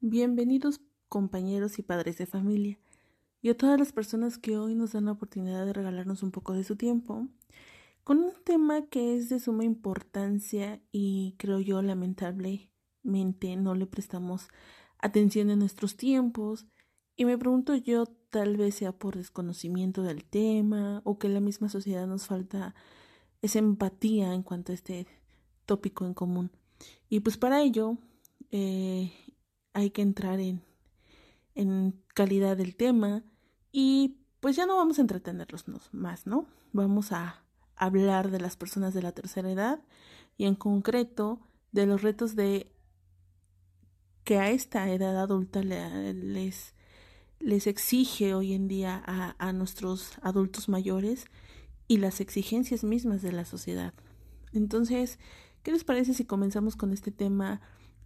Bienvenidos compañeros y padres de familia y a todas las personas que hoy nos dan la oportunidad de regalarnos un poco de su tiempo con un tema que es de suma importancia y creo yo lamentablemente no le prestamos atención en nuestros tiempos. Y me pregunto yo tal vez sea por desconocimiento del tema o que la misma sociedad nos falta esa empatía en cuanto a este tópico en común. Y pues para ello eh, hay que entrar en, en calidad del tema y pues ya no vamos a entretenerlos más, ¿no? Vamos a hablar de las personas de la tercera edad y en concreto de los retos de que a esta edad adulta les, les exige hoy en día a, a nuestros adultos mayores y las exigencias mismas de la sociedad. Entonces, ¿qué les parece si comenzamos con este tema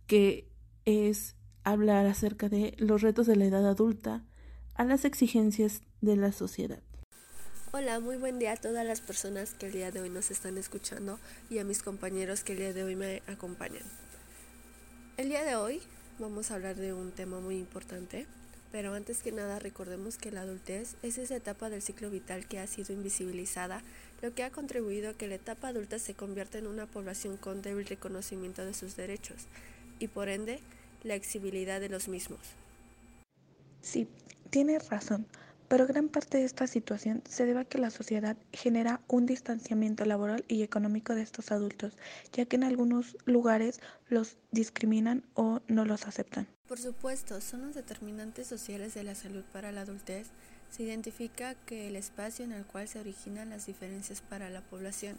que es hablar acerca de los retos de la edad adulta a las exigencias de la sociedad. Hola, muy buen día a todas las personas que el día de hoy nos están escuchando y a mis compañeros que el día de hoy me acompañan. El día de hoy vamos a hablar de un tema muy importante, pero antes que nada recordemos que la adultez es esa etapa del ciclo vital que ha sido invisibilizada, lo que ha contribuido a que la etapa adulta se convierta en una población con débil reconocimiento de sus derechos y por ende la exigibilidad de los mismos. Sí, tiene razón, pero gran parte de esta situación se debe a que la sociedad genera un distanciamiento laboral y económico de estos adultos, ya que en algunos lugares los discriminan o no los aceptan. Por supuesto, son los determinantes sociales de la salud para la adultez. Se identifica que el espacio en el cual se originan las diferencias para la población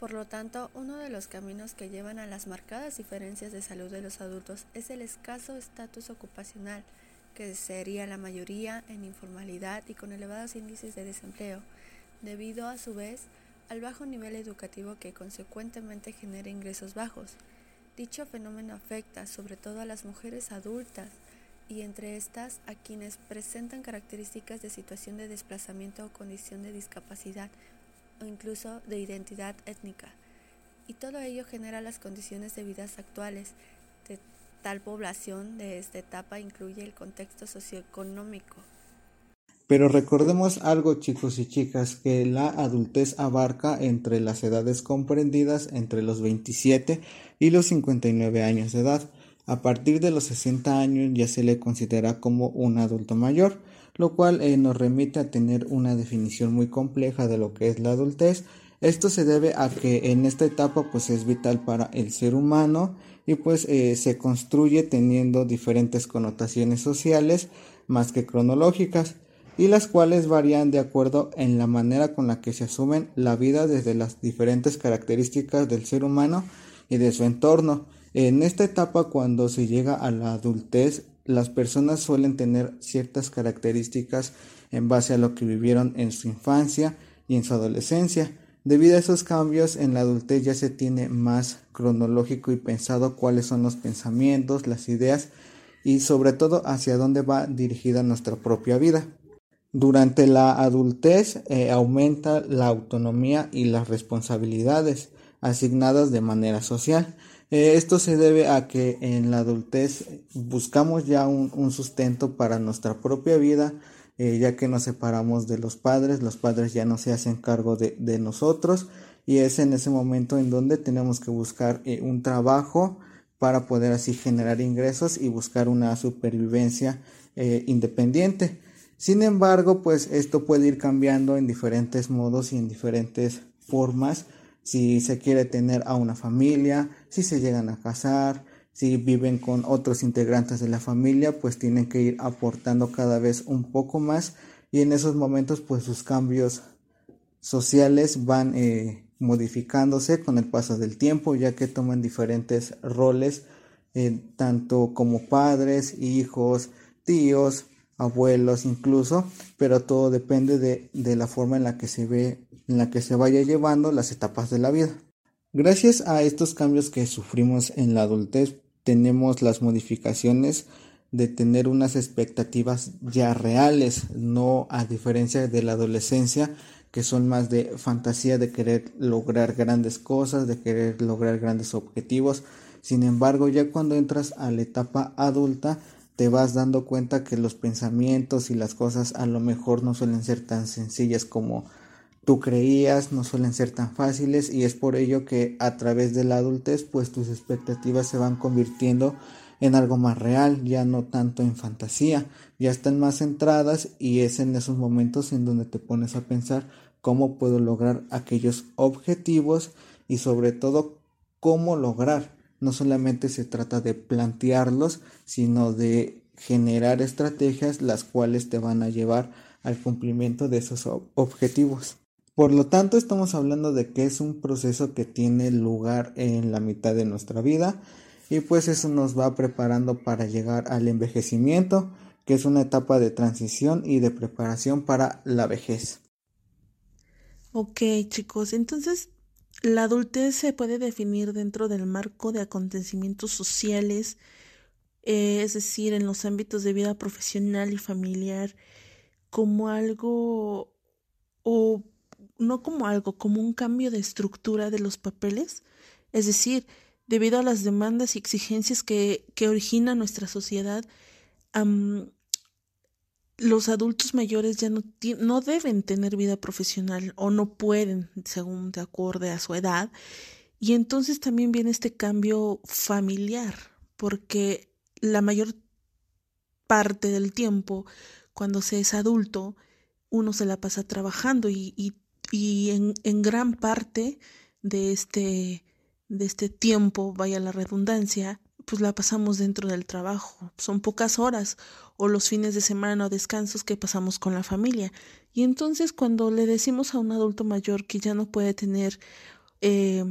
por lo tanto, uno de los caminos que llevan a las marcadas diferencias de salud de los adultos es el escaso estatus ocupacional, que sería la mayoría en informalidad y con elevados índices de desempleo, debido a su vez al bajo nivel educativo que consecuentemente genera ingresos bajos. Dicho fenómeno afecta sobre todo a las mujeres adultas y entre estas a quienes presentan características de situación de desplazamiento o condición de discapacidad o incluso de identidad étnica. Y todo ello genera las condiciones de vidas actuales de tal población de esta etapa incluye el contexto socioeconómico. Pero recordemos algo chicos y chicas, que la adultez abarca entre las edades comprendidas entre los 27 y los 59 años de edad. A partir de los 60 años ya se le considera como un adulto mayor lo cual eh, nos remite a tener una definición muy compleja de lo que es la adultez. Esto se debe a que en esta etapa pues es vital para el ser humano y pues eh, se construye teniendo diferentes connotaciones sociales más que cronológicas y las cuales varían de acuerdo en la manera con la que se asumen la vida desde las diferentes características del ser humano y de su entorno. En esta etapa cuando se llega a la adultez las personas suelen tener ciertas características en base a lo que vivieron en su infancia y en su adolescencia. Debido a esos cambios, en la adultez ya se tiene más cronológico y pensado cuáles son los pensamientos, las ideas y sobre todo hacia dónde va dirigida nuestra propia vida. Durante la adultez eh, aumenta la autonomía y las responsabilidades asignadas de manera social. Eh, esto se debe a que en la adultez buscamos ya un, sustento para nuestra propia vida, eh, ya que nos separamos de los padres, los padres ya no se hacen cargo de, nosotros y es en ese momento en donde tenemos que buscar eh, un trabajo para poder así generar ingresos y buscar una supervivencia independiente. Sin embargo, pues esto puede ir cambiando en diferentes modos y en diferentes formas si se quiere tener a una familia, si se llegan a casar, si viven con otros integrantes de la familia, pues tienen que ir aportando cada vez un poco más. Y en esos momentos pues sus cambios sociales van eh, modificándose con el paso del tiempo ya que toman diferentes roles eh, tanto como padres, hijos, tíos, abuelos incluso, pero todo depende de, de la forma en la que se ve en la que se vaya llevando las etapas de la vida. Gracias a estos cambios que sufrimos en la adultez, tenemos las modificaciones de tener unas expectativas ya reales, no a diferencia de la adolescencia, que son más de fantasía de querer lograr grandes cosas, de querer lograr grandes objetivos, Sin embargo, ya cuando entras a la etapa adulta, te vas dando cuenta que los pensamientos y las cosas a lo mejor no suelen ser tan sencillas como tú creías, no suelen ser tan fáciles y es por ello que a través de la adultez pues tus expectativas se van convirtiendo en algo más real, ya no tanto en fantasía, ya están más centradas y es en esos momentos en donde te pones a pensar cómo puedo lograr aquellos objetivos y sobre todo cómo lograr. No solamente se trata de plantearlos, sino de generar estrategias las cuales te van a llevar al cumplimiento de esos objetivos. Por lo tanto, estamos hablando de que es un proceso que tiene lugar en la mitad de nuestra vida y pues eso nos va preparando para llegar al envejecimiento, que es una etapa de transición y de preparación para la vejez. Ok chicos, entonces la adultez se puede definir dentro del marco de acontecimientos sociales, eh, es decir, en los ámbitos de vida profesional y familiar, como algo, o no como algo, como un cambio de estructura de los papeles, es decir, debido a las demandas y exigencias que, que origina nuestra sociedad, los adultos mayores ya no, no deben tener vida profesional o no pueden, según de acuerdo a su edad. Y entonces también viene este cambio familiar, porque la mayor parte del tiempo, cuando se es adulto, uno se la pasa trabajando y, y, y en, en gran parte de este de este tiempo, vaya la redundancia, pues la pasamos dentro del trabajo. Son pocas horas o los fines de semana o descansos que pasamos con la familia. Y entonces cuando le decimos a un adulto mayor que ya no puede tener eh,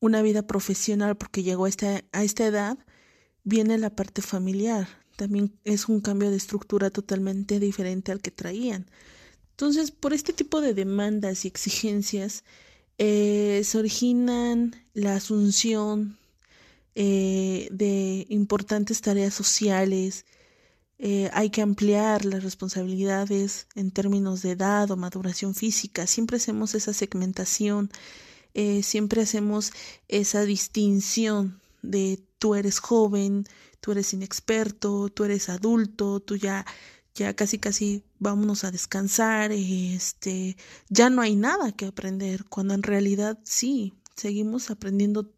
una vida profesional porque llegó a esta, a esta edad, viene la parte familiar. También es un cambio de estructura totalmente diferente al que traían. Entonces, por este tipo de demandas y exigencias, eh, se originan la asunción eh, de importantes tareas sociales, eh, hay que ampliar las responsabilidades en términos de edad o maduración física, siempre hacemos esa segmentación, siempre hacemos esa distinción de tú eres joven, tú eres inexperto, tú eres adulto, tú ya ya casi casi vámonos a descansar, este, ya no hay nada que aprender, cuando en realidad sí, seguimos aprendiendo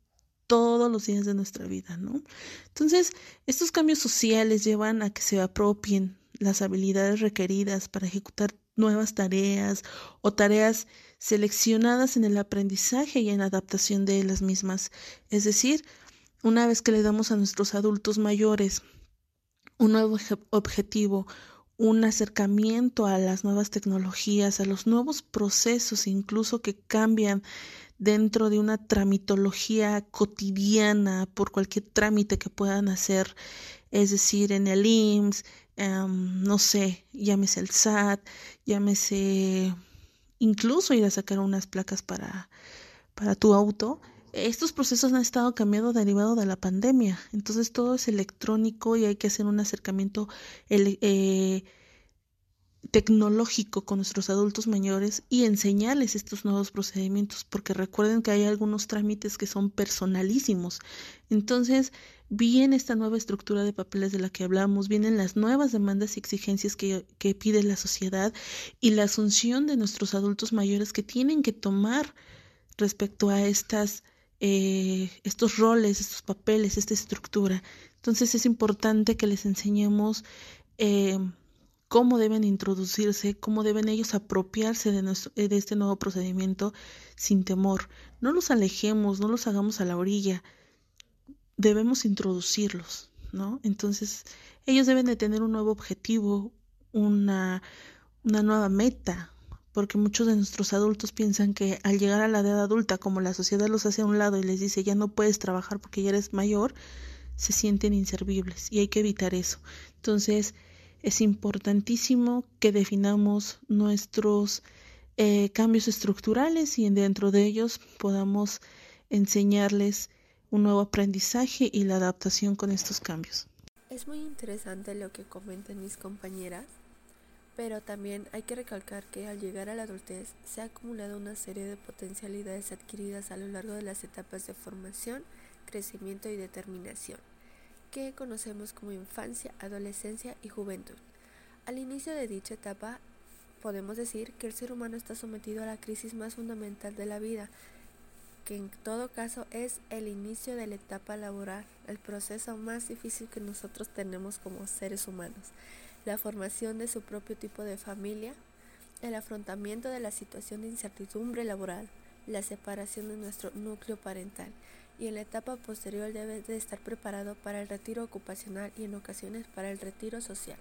todos los días de nuestra vida, ¿no? Entonces, estos cambios sociales llevan a que se apropien las habilidades requeridas para ejecutar nuevas tareas o tareas seleccionadas en el aprendizaje y en adaptación de las mismas. Es decir, una vez que le damos a nuestros adultos mayores un nuevo objetivo, un acercamiento a las nuevas tecnologías, a los nuevos procesos incluso que cambian dentro de una tramitología cotidiana por cualquier trámite que puedan hacer, es decir, en el IMSS, em, no sé, llámese el SAT, llámese incluso ir a sacar unas placas para, para tu auto. Estos procesos han estado cambiando derivado de la pandemia, entonces todo es electrónico y hay que hacer un acercamiento eh, tecnológico con nuestros adultos mayores y enseñarles estos nuevos procedimientos, porque recuerden que hay algunos trámites que son personalísimos. Entonces, viene esta nueva estructura de papeles de la que hablamos, vienen las nuevas demandas y exigencias que, que pide la sociedad y la asunción de nuestros adultos mayores que tienen que tomar respecto a estas eh, estos roles, estos papeles, esta estructura. Entonces es importante que les enseñemos eh, cómo deben introducirse, cómo deben ellos apropiarse de, de este nuevo procedimiento sin temor. No los alejemos, no los hagamos a la orilla, debemos introducirlos, ¿no? Entonces ellos deben de tener un nuevo objetivo, una, una nueva meta, porque muchos de nuestros adultos piensan que al llegar a la edad adulta, como la sociedad los hace a un lado y les dice ya no puedes trabajar porque ya eres mayor, se sienten inservibles y hay que evitar eso. Entonces, es importantísimo que definamos nuestros eh, cambios estructurales y dentro de ellos podamos enseñarles un nuevo aprendizaje y la adaptación con estos cambios. Es muy interesante lo que comentan mis compañeras pero también hay que recalcar que al llegar a la adultez se ha acumulado una serie de potencialidades adquiridas a lo largo de las etapas de formación crecimiento y determinación, que conocemos como infancia, adolescencia y juventud. Al inicio de dicha etapa, podemos decir que el ser humano está sometido a la crisis más fundamental de la vida, que en todo caso es el inicio de la etapa laboral, el proceso más difícil que nosotros tenemos como seres humanos, la formación de su propio tipo de familia, el afrontamiento de la situación de incertidumbre laboral, la separación de nuestro núcleo parental y en la etapa posterior debe de estar preparado para el retiro ocupacional y en ocasiones para el retiro social.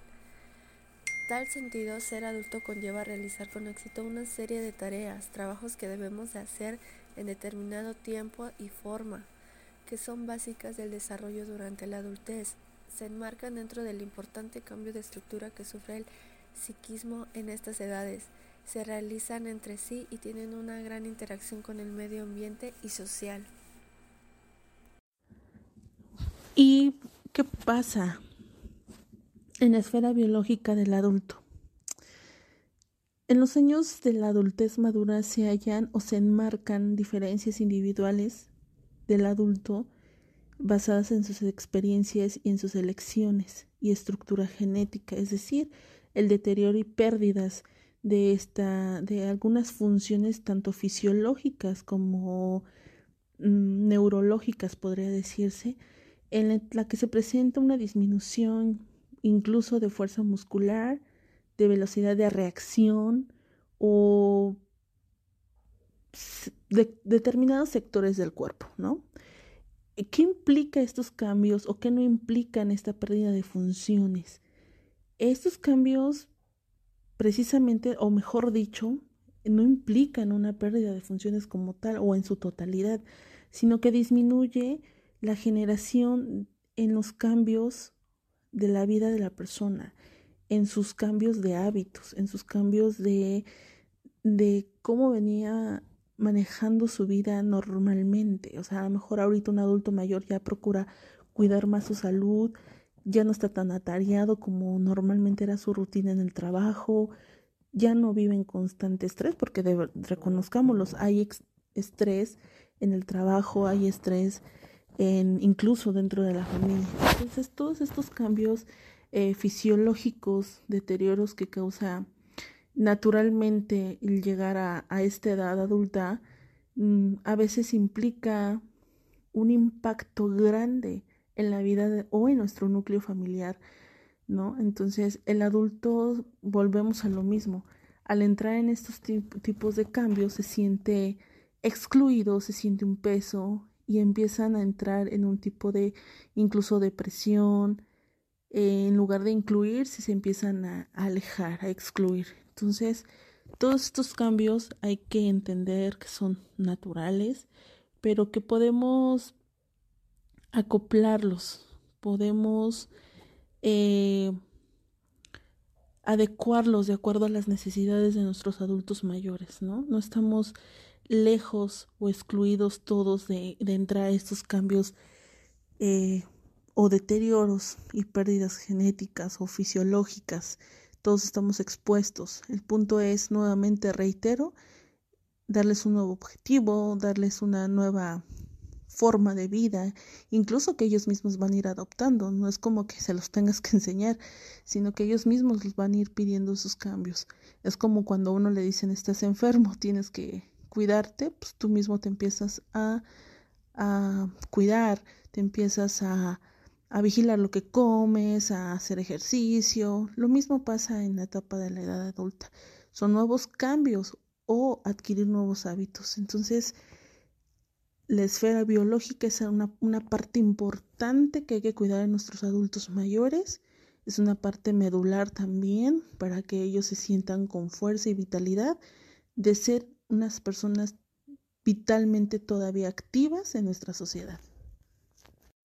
Tal sentido, ser adulto conlleva realizar con éxito una serie de tareas, trabajos que debemos de hacer en determinado tiempo y forma, que son básicas del desarrollo durante la adultez. Se enmarcan dentro del importante cambio de estructura que sufre el psiquismo en estas edades. Se realizan entre sí y tienen una gran interacción con el medio ambiente y social. ¿Y qué pasa en la esfera biológica del adulto? En los años de la adultez madura se hallan o se enmarcan diferencias individuales del adulto basadas en sus experiencias y en sus elecciones y estructura genética, es decir, el deterioro y pérdidas de esta de algunas funciones tanto fisiológicas como mm, neurológicas podría decirse en la que se presenta una disminución incluso de fuerza muscular, de velocidad de reacción o de determinados sectores del cuerpo, ¿no? ¿Qué implica estos cambios o qué no implican esta pérdida de funciones? Estos cambios, precisamente, o mejor dicho, no implican una pérdida de funciones como tal o en su totalidad, sino que disminuye la generación en los cambios de la vida de la persona, en sus cambios de hábitos, en sus cambios de, de cómo venía manejando su vida normalmente. O sea, a lo mejor ahorita un adulto mayor ya procura cuidar más su salud, ya no está tan atareado como normalmente era su rutina en el trabajo, ya no vive en constante estrés, porque reconozcámoslos, hay estrés en el trabajo, hay estrés incluso dentro de la familia. Entonces, todos estos cambios eh, fisiológicos, deterioros que causa naturalmente el llegar a, a esta edad adulta, mm, a veces implica un impacto grande en la vida o en nuestro núcleo familiar, ¿no? Entonces, el adulto, volvemos a lo mismo, al entrar en estos tipos de cambios se siente excluido, se siente un peso y empiezan a entrar en un tipo de incluso depresión, en lugar de incluirse se empiezan a, a alejar, a excluir. Entonces, todos estos cambios hay que entender que son naturales, pero que podemos acoplarlos, podemos eh, adecuarlos de acuerdo a las necesidades de nuestros adultos mayores, ¿no? No estamos lejos o excluidos todos de, entrar a estos cambios eh, o deterioros y pérdidas genéticas o fisiológicas. Todos estamos expuestos. El punto es, nuevamente reitero, darles un nuevo objetivo, darles una nueva forma de vida, incluso que ellos mismos van a ir adoptando, no es como que se los tengas que enseñar, sino que ellos mismos los van a ir pidiendo sus cambios. Es como cuando a uno le dicen estás enfermo, tienes que cuidarte, pues tú mismo te empiezas a, a cuidar, te empiezas a, a vigilar lo que comes, a hacer ejercicio. Lo mismo pasa en la etapa de la edad adulta. Son nuevos cambios o adquirir nuevos hábitos. Entonces, la esfera biológica es una, una, parte importante que hay que cuidar en nuestros adultos mayores. Es una parte medular también para que ellos se sientan con fuerza y vitalidad de ser unas personas vitalmente todavía activas en nuestra sociedad.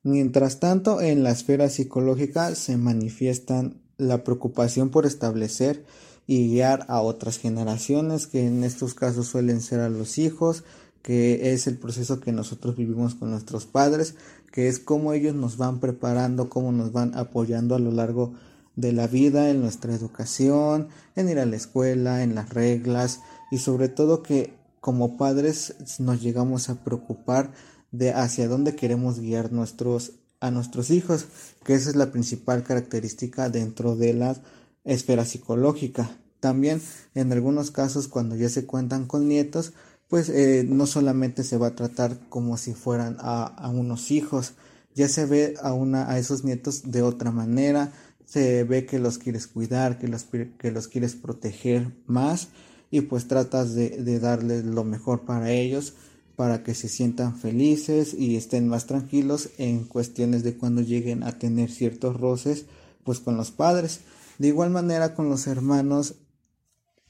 Mientras tanto, en la esfera psicológica se manifiestan la preocupación por establecer y guiar a otras generaciones, que en estos casos suelen ser a los hijos, que es el proceso que nosotros vivimos con nuestros padres, que es cómo ellos nos van preparando, cómo nos van apoyando a lo largo de la vida, en nuestra educación, en ir a la escuela, en las reglas y sobre todo que como padres nos llegamos a preocupar de hacia dónde queremos guiar nuestros, a nuestros hijos, que esa es la principal característica dentro de la esfera psicológica. También en algunos casos cuando ya se cuentan con nietos, pues eh, no solamente se va a tratar como si fueran a, a unos hijos, ya se ve a, una, a esos nietos de otra manera, se ve que los quieres cuidar, que los, que los quieres proteger más y pues tratas de, de darles lo mejor para ellos para que se sientan felices y estén más tranquilos en cuestiones de cuando lleguen a tener ciertos roces pues con los padres. De igual manera con los hermanos,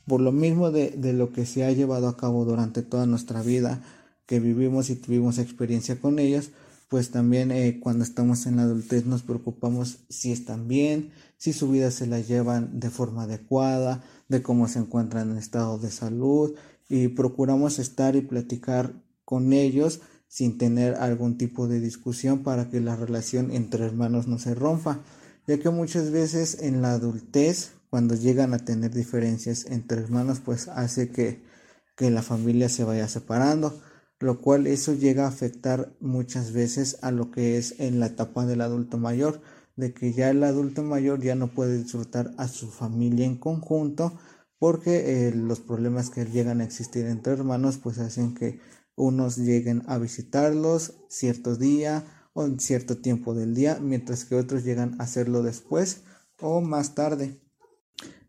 por lo mismo de, de lo que se ha llevado a cabo durante toda nuestra vida, que vivimos y tuvimos experiencia con ellos, pues también eh, cuando estamos en la adultez nos preocupamos si están bien, si su vida se la llevan de forma adecuada, de cómo se encuentran en estado de salud y procuramos estar y platicar con ellos sin tener algún tipo de discusión para que la relación entre hermanos no se rompa, ya que muchas veces en la adultez, cuando llegan a tener diferencias entre hermanos, pues hace que, que la familia se vaya separando lo cual eso llega a afectar muchas veces a lo que es en la etapa del adulto mayor, de que ya el adulto mayor ya no puede disfrutar a su familia en conjunto porque eh, los problemas que llegan a existir entre hermanos pues hacen que unos lleguen a visitarlos cierto día o en cierto tiempo del día, mientras que otros llegan a hacerlo después o más tarde.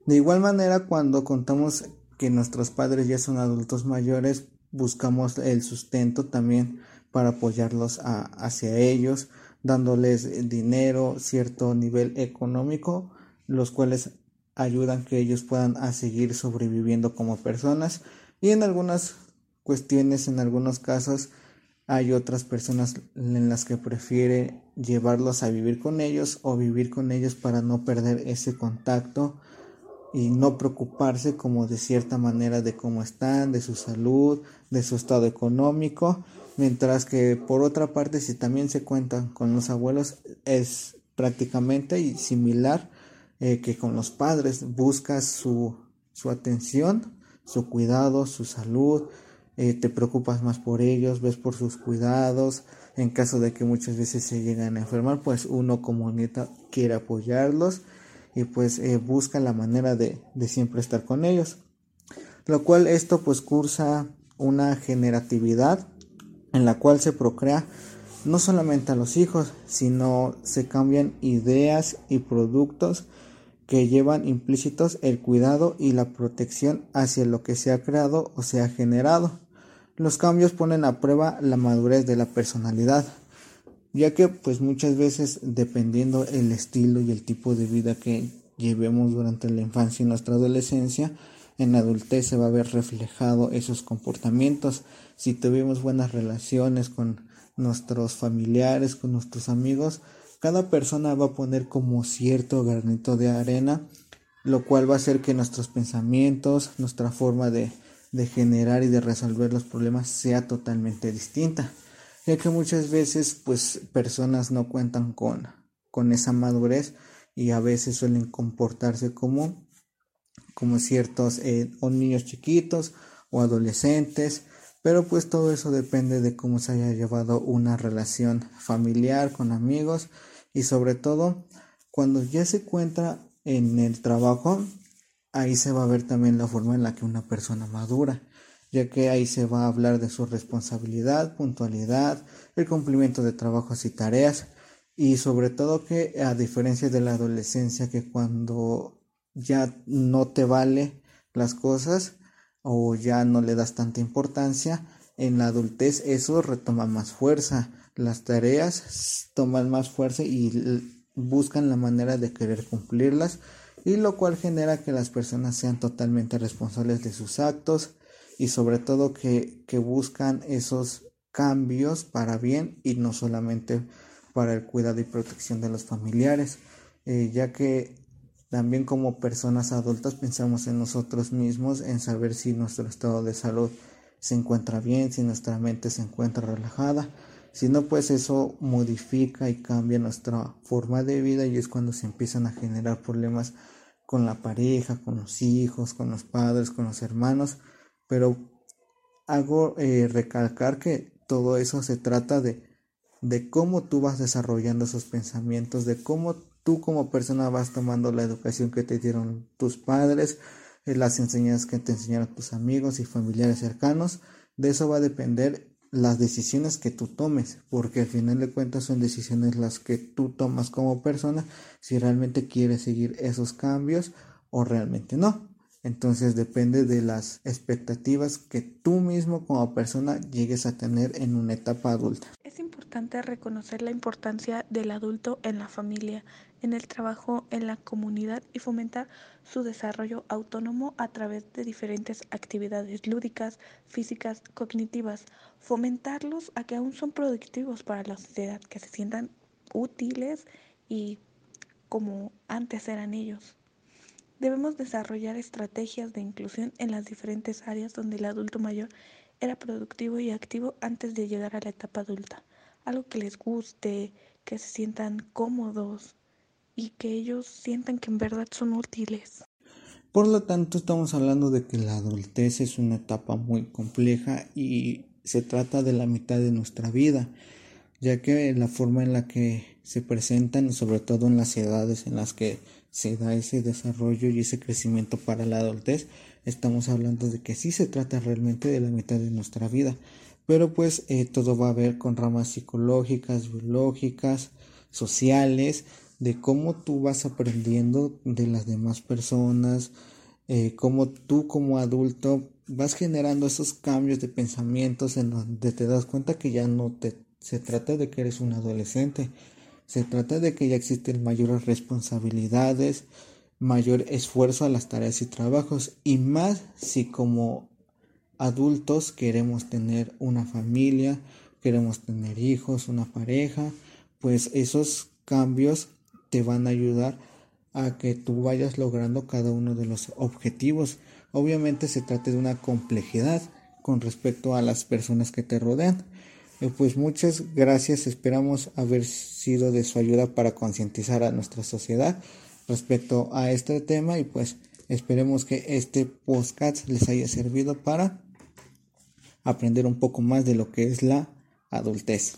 De igual manera, cuando contamos que nuestros padres ya son adultos mayores, buscamos el sustento también para apoyarlos hacia ellos, dándoles dinero, cierto nivel económico, los cuales ayudan que ellos puedan a seguir sobreviviendo como personas. Y en algunas cuestiones, en algunos casos, hay otras personas en las que prefiere llevarlos a vivir con ellos o vivir con ellos para no perder ese contacto y no preocuparse como de cierta manera de cómo están, de su salud, de su estado económico, mientras que por otra parte si también se cuentan con los abuelos es prácticamente similar eh, que con los padres, buscas su, su atención, su cuidado, su salud, eh, te preocupas más por ellos, ves por sus cuidados, en caso de que muchas veces se llegan a enfermar, pues uno como nieta quiere apoyarlos y pues eh, busca la manera de, de, siempre estar con ellos. Lo cual esto pues cursa una generatividad en la cual se procrea no solamente a los hijos, sino se cambian ideas y productos que llevan implícitos el cuidado y la protección hacia lo que se ha creado o se ha generado. Los cambios ponen a prueba la madurez de la personalidad ya que pues muchas veces dependiendo el estilo y el tipo de vida que llevemos durante la infancia y nuestra adolescencia, en la adultez se va a ver reflejado esos comportamientos. Si tuvimos buenas relaciones con nuestros familiares, con nuestros amigos, cada persona va a poner como cierto granito de arena, lo cual va a hacer que nuestros pensamientos, nuestra forma de, de generar y de resolver los problemas sea totalmente distinta ya que muchas veces pues personas no cuentan con, con esa madurez y a veces suelen comportarse como, como ciertos eh, o niños chiquitos o adolescentes, pero pues todo eso depende de cómo se haya llevado una relación familiar con amigos y sobre todo cuando ya se encuentra en el trabajo, ahí se va a ver también la forma en la que una persona madura ya que ahí se va a hablar de su responsabilidad, puntualidad, el cumplimiento de trabajos y tareas y sobre todo que a diferencia de la adolescencia que cuando ya no te vale las cosas o ya no le das tanta importancia, en la adultez eso retoma más fuerza, las tareas toman más fuerza y buscan la manera de querer cumplirlas y lo cual genera que las personas sean totalmente responsables de sus actos, y sobre todo que, que buscan esos cambios para bien y no solamente para el cuidado y protección de los familiares, eh, ya que también como personas adultas pensamos en nosotros mismos, en saber si nuestro estado de salud se encuentra bien, si nuestra mente se encuentra relajada, si no, pues eso modifica y cambia nuestra forma de vida y es cuando se empiezan a generar problemas con la pareja, con los hijos, con los padres, con los hermanos, pero hago eh, recalcar que todo eso se trata de, de cómo tú vas desarrollando esos pensamientos, de cómo tú como persona vas tomando la educación que te dieron tus padres, eh, las enseñanzas que te enseñaron tus amigos y familiares cercanos. De eso va a depender las decisiones que tú tomes, porque al final de cuentas son decisiones las que tú tomas como persona, si realmente quieres seguir esos cambios o realmente no. Entonces depende de las expectativas que tú mismo como persona llegues a tener en una etapa adulta. Es importante reconocer la importancia del adulto en la familia, en el trabajo, en la comunidad y fomentar su desarrollo autónomo a través de diferentes actividades lúdicas, físicas, cognitivas. Fomentarlos a que aún son productivos para la sociedad, que se sientan útiles y como antes eran ellos. Debemos desarrollar estrategias de inclusión en las diferentes áreas donde el adulto mayor era productivo y activo antes de llegar a la etapa adulta. Algo que les guste, que se sientan cómodos y que ellos sientan que en verdad son útiles. Por lo tanto, estamos hablando de que la adultez es una etapa muy compleja y se trata de la mitad de nuestra vida, ya que la forma en la que se presentan, sobre todo en las edades en las que se da ese desarrollo y ese crecimiento para la adultez, estamos hablando de que sí se trata realmente de la mitad de nuestra vida. Pero pues eh, todo va a ver con ramas psicológicas, biológicas, sociales, de cómo tú vas aprendiendo de las demás personas, eh, cómo tú como adulto vas generando esos cambios de pensamientos en donde te das cuenta que ya no te se trata de que eres un adolescente, se trata de que ya existen mayores responsabilidades, mayor esfuerzo a las tareas y trabajos y más si como adultos queremos tener una familia, queremos tener hijos, una pareja, pues esos cambios te van a ayudar a que tú vayas logrando cada uno de los objetivos. Obviamente se trata de una complejidad con respecto a las personas que te rodean. Eh, pues muchas gracias, esperamos haber sido de su ayuda para concientizar a nuestra sociedad respecto a este tema y pues esperemos que este podcast les haya servido para aprender un poco más de lo que es la adultez.